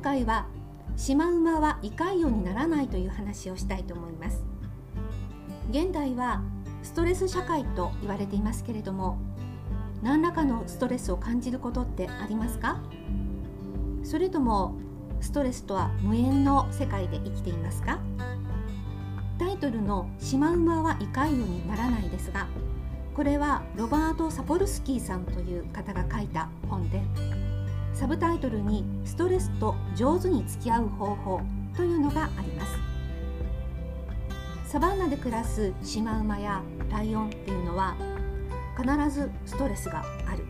今回はシマウマは胃潰瘍にならないという話をしたいと思います。現代はストレス社会と言われていますけれども何らかのストレスを感じることってありますか？それともストレスとは無縁の世界で生きていますか？タイトルの「シマウマは胃潰瘍にならない」ですがこれはロバート・サポルスキーさんという方が書いた本でサブタイトルに「ストレスと上手に付き合う方法」というのがあります。サバンナで暮らすシマウマやライオンっていうのは必ずストレスがある。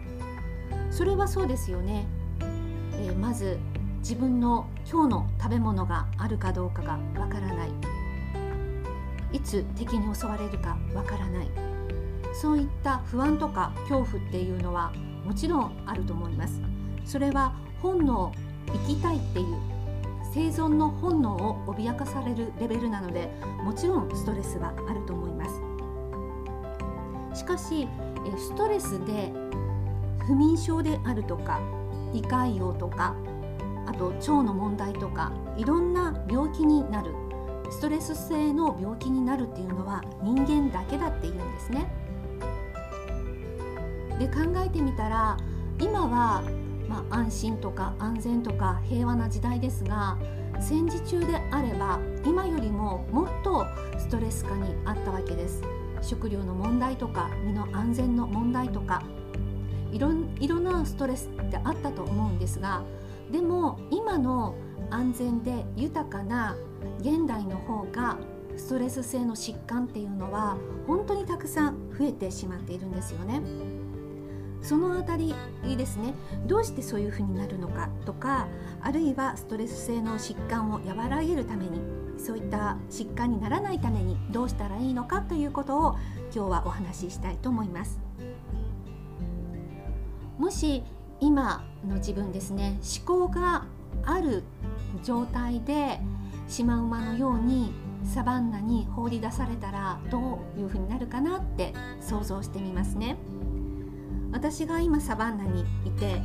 それはそうですよね、えー、まず自分の今日の食べ物があるかどうかがわからない。いつ敵に襲われるかわからない。そういった不安とか恐怖っていうのはもちろんあると思います。それは本能生きたいっていう生存の本能を脅かされるレベルなのでもちろんストレスはあると思いますしかしストレスで不眠症であるとか胃潰瘍とかあと腸の問題とかいろんな病気になるストレス性の病気になるっていうのは人間だけだっていうんですね。で考えてみたら今は、まあ、安心とか安全とか平和な時代ですが戦時中であれば今よりももっとストレス化にあったわけです。食料の問題とか身の安全の問題とかいろいろなストレスってあったと思うんですがでも今の安全で豊かな現代の方がストレス性の疾患っていうのは本当にたくさん増えてしまっているんですよね。そのあたりですね。どうしてそういうふうになるのかとかあるいはストレス性の疾患を和らげるためにそういった疾患にならないためにどうしたらいいのかということを今日はお話ししたいと思います。もし今の自分ですね思考がある状態でシマウマのようにサバンナに放り出されたらどういうふうになるかなって想像してみますね。私が今サバンナにいて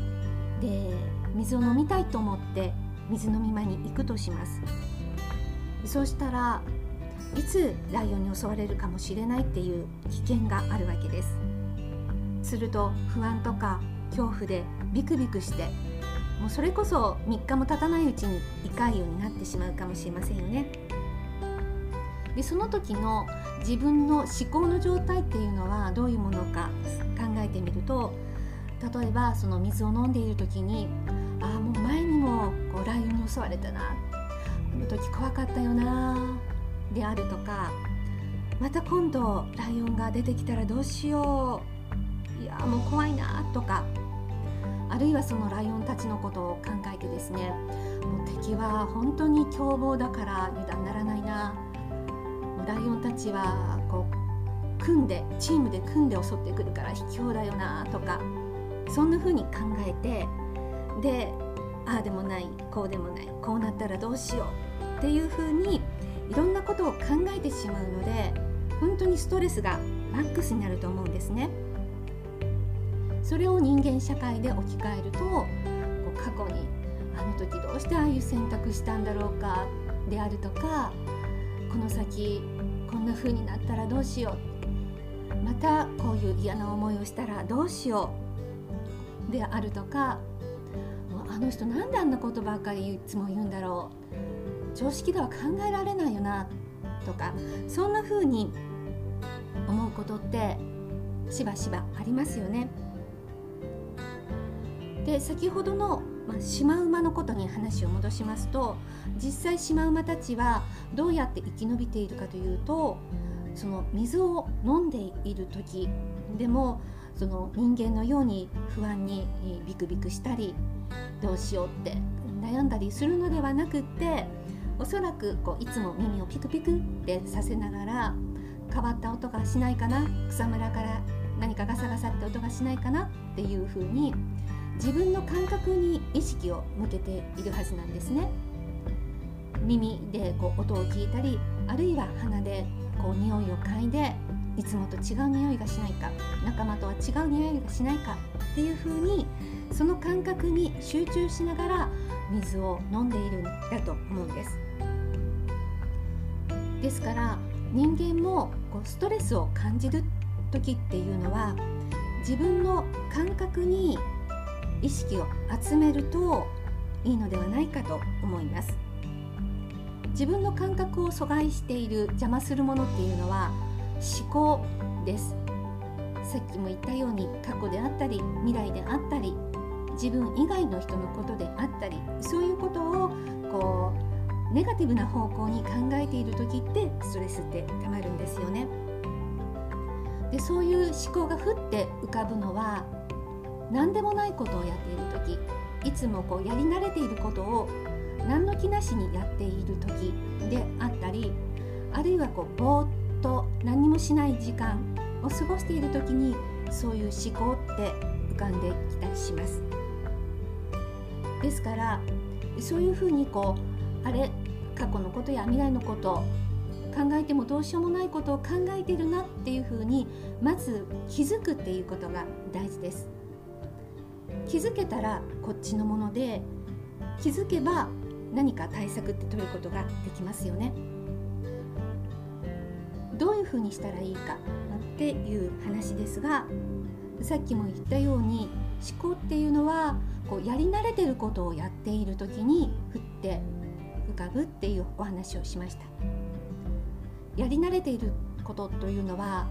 で水を飲みたいと思って水飲み場に行くとします。そうしたらいつライオンに襲われるかもしれないっていう危険があるわけです。すると不安とか恐怖でビクビクしてもうそれこそ3日も経たないうちに胃潰瘍になってしまうかもしれませんよね。でその時の自分の思考の状態っていうのはどういうものかえてみると例えばその水を飲んでいる時にああもう前にもこうライオンに襲われたなあの時怖かったよなであるとかまた今度ライオンが出てきたらどうしよういやもう怖いなとかあるいはそのライオンたちのことを考えてですねもう敵は本当に凶暴だから油断ならないなライオンたちは組んでチームで組んで襲ってくるから卑怯だよなとかそんな風に考えてでああでもないこうでもないこうなったらどうしようっていう風にいろんなことを考えてしまうので本当にストレスがマックスになると思うんですね。それを人間社会で置き換えるとこう過去にあの時どうしてああいう選択したんだろうかであるとかこの先こんな風になったらどうしようまたこういう嫌な思いをしたらどうしようであるとかあの人なんであんなことばっかりいつも言うんだろう常識では考えられないよなとかそんな風に思うことってしばしばありますよね。で先ほどの、まあ、シマウマのことに話を戻しますと実際シマウマたちはどうやって生き延びているかというとその水を飲んでいる時でもその人間のように不安にビクビクしたりどうしようって悩んだりするのではなくっておそらくこういつも耳をピクピクってさせながら変わった音がしないかな草むらから何かガサガサって音がしないかなっていうふうに自分の感覚に意識を向けているはずなんですね。耳でこう音を聞いたりあるいは鼻でこう匂いを嗅いでいつもと違う匂いがしないか仲間とは違う匂いがしないかっていうふうにその感覚に集中しながら水を飲んでいるんだと思うんです。ですから人間もこうストレスを感じる時っていうのは自分の感覚に意識を集めるといいのではないかと思います。自分の感覚を阻害している邪魔するものっていうのは思考ですさっきも言ったように過去であったり未来であったり自分以外の人のことであったりそういうことをこうネガティブな方向に考えている時ってストレスってたまるんですよね。でそういう思考がふって浮かぶのは何でもないことをやっている時いつもこうやり慣れていることを何の気なしにやっている時であったりあるいはこうぼーっと何もしない時間を過ごしている時にそういう思考って浮かんできたりします。ですからそういうふうにこうあれ過去のことや未来のこと考えてもどうしようもないことを考えてるなっていうふうにまず気づくっていうことが大事です気づけたらこっちのもので気づけば何か対策って取ることができますよね。どういうふうにしたらいいかっていう話ですがさっきも言ったように思考っていうのはこうやり慣れてることをやっている時に降って浮かぶっていうお話をしました。やり慣れていることというのは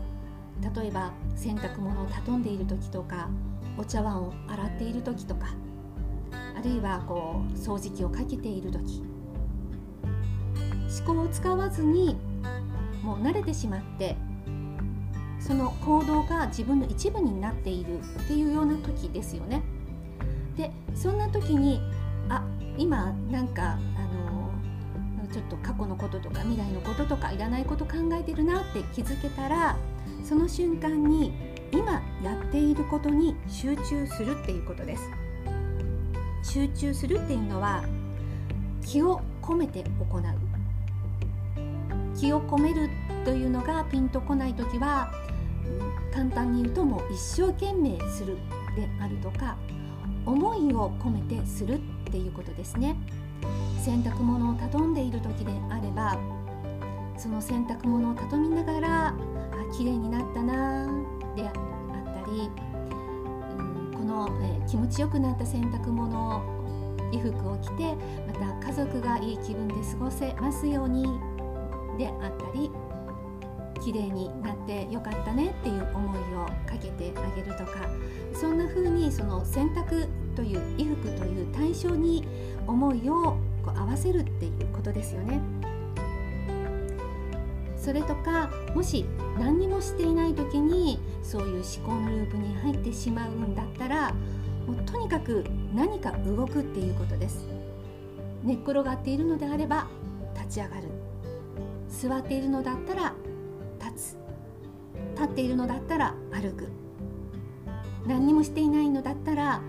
例えば洗濯物を畳んでいる時とかお茶碗を洗っている時とかるいはこう掃除機をかけている時思考を使わずにもう慣れてしまってその行動が自分の一部になっているっていうような時ですよね。でそんな時にあ今なんかあのちょっと過去のこととか未来のこととかいらないこと考えてるなって気づけたらその瞬間に今やっていることに集中するっていうことです集中するっていうのは気を込めて行う。気を込めるというのがピンとこない時は簡単に言うともう一生懸命するであるとか思いを込めてするっていうことですね。洗濯物を畳んでいる時であればその洗濯物を畳みながらあ綺麗になったなで気持ちよくなった洗濯物を衣服を着てまた家族がいい気分で過ごせますようにであったり綺麗になってよかったねっていう思いをかけてあげるとかそんな風にその選択という衣服という対象に思いをこう合わせるっていうことですよね。それとかもし何にもしていない時にそういう思考のループに入ってしまうんだったらもうとにかく何か動くっていうことです。寝っ転がっているのであれば立ち上がる。座っているのだったら立つ。立っているのだったら歩く。何にもしていないのだったら、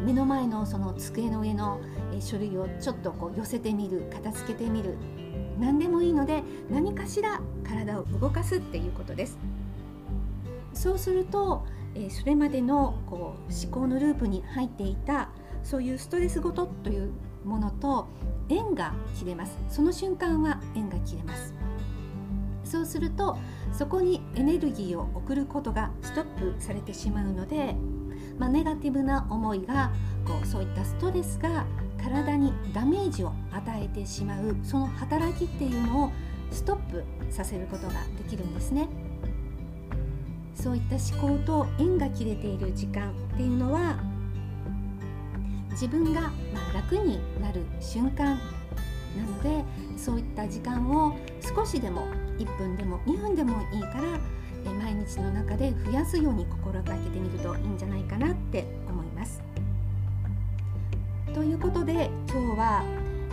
うん、目の前のその机の上の書類をちょっとこう寄せてみる片付けてみる。何でもいいので何かしら体を動かすっていうことです。そうすると、えそれまでのこう思考のループに入っていたそういうストレスごとというものと縁が切れますその瞬間は縁が切れますそうするとそこにエネルギーを送ることがストップされてしまうので、まあ、ネガティブな思いがこうそういったストレスが体にダメージを与えてしまうその働きっていうのをストップさせることができるんですね。そういった思考と縁が切れている時間っていうのは自分が楽になる瞬間なのでそういった時間を少しでも1分でも2分でもいいから毎日の中で増やすように心がけてみるといいんじゃないかなって思います。ということで今日は、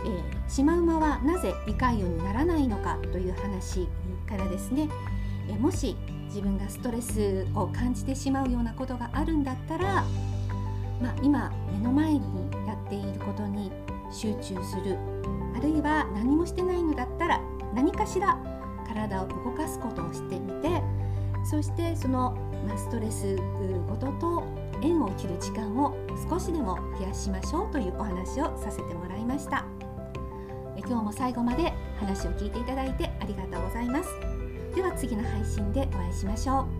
えー、シマウマはなぜ胃潰瘍にならないのかという話からですね、えもし自分がストレスを感じてしまうようなことがあるんだったら、まあ、今目の前にやっていることに集中するあるいは何もしてないのだったら何かしら体を動かすことをしてみてそしてその、まストレスごとと縁を切る時間を少しでも増やしましょうというお話をさせてもらいました今日も最後まで話を聞いていただいてありがとうございます。では次の配信でお会いしましょう